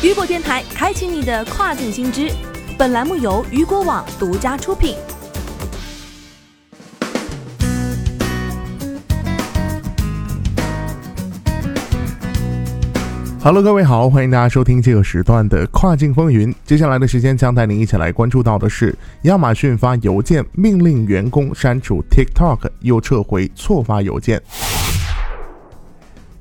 雨果电台开启你的跨境新知。本栏目由雨果网独家出品。Hello，各位好，欢迎大家收听这个时段的跨境风云。接下来的时间将带您一起来关注到的是，亚马逊发邮件命令员工删除 TikTok，又撤回错发邮件。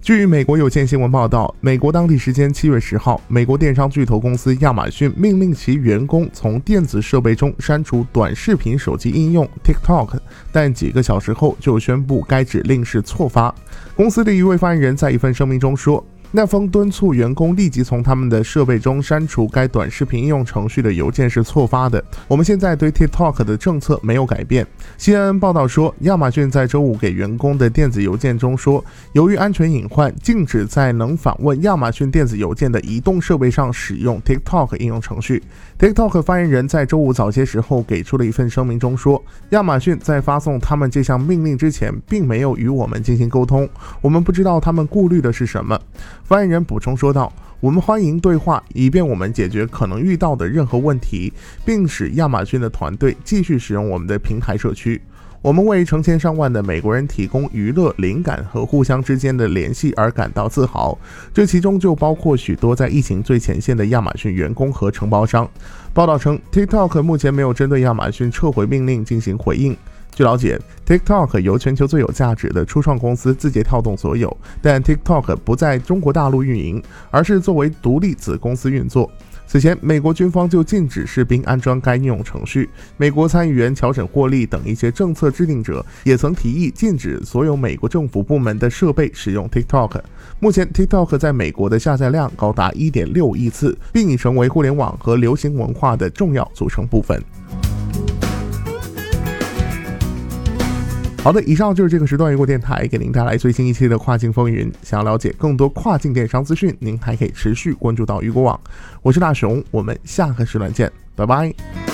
据美国有线新闻报道，美国当地时间七月十号，美国电商巨头公司亚马逊命令其员工从电子设备中删除短视频手机应用 TikTok，但几个小时后就宣布该指令是错发。公司的一位发言人在一份声明中说。那封敦促员工立即从他们的设备中删除该短视频应用程序的邮件是错发的。我们现在对 TikTok 的政策没有改变。CNN 报道说，亚马逊在周五给员工的电子邮件中说，由于安全隐患，禁止在能访问亚马逊电子邮件的移动设备上使用 TikTok 应用程序。TikTok 发言人在周五早些时候给出了一份声明中说，亚马逊在发送他们这项命令之前，并没有与我们进行沟通，我们不知道他们顾虑的是什么。发言人补充说道：“我们欢迎对话，以便我们解决可能遇到的任何问题，并使亚马逊的团队继续使用我们的平台社区。我们为成千上万的美国人提供娱乐、灵感和互相之间的联系而感到自豪，这其中就包括许多在疫情最前线的亚马逊员工和承包商。”报道称，TikTok 目前没有针对亚马逊撤回命令进行回应。据了解，TikTok 由全球最有价值的初创公司字节跳动所有，但 TikTok 不在中国大陆运营，而是作为独立子公司运作。此前，美国军方就禁止士兵安装该应用程序。美国参议员乔沈·霍利等一些政策制定者也曾提议禁止所有美国政府部门的设备使用 TikTok。目前，TikTok 在美国的下载量高达1.6亿次，并已成为互联网和流行文化的重要组成部分。好的，以上就是这个时段雨果电台给您带来最新一期的跨境风云。想要了解更多跨境电商资讯，您还可以持续关注到雨果网。我是大熊，我们下个时段见，拜拜。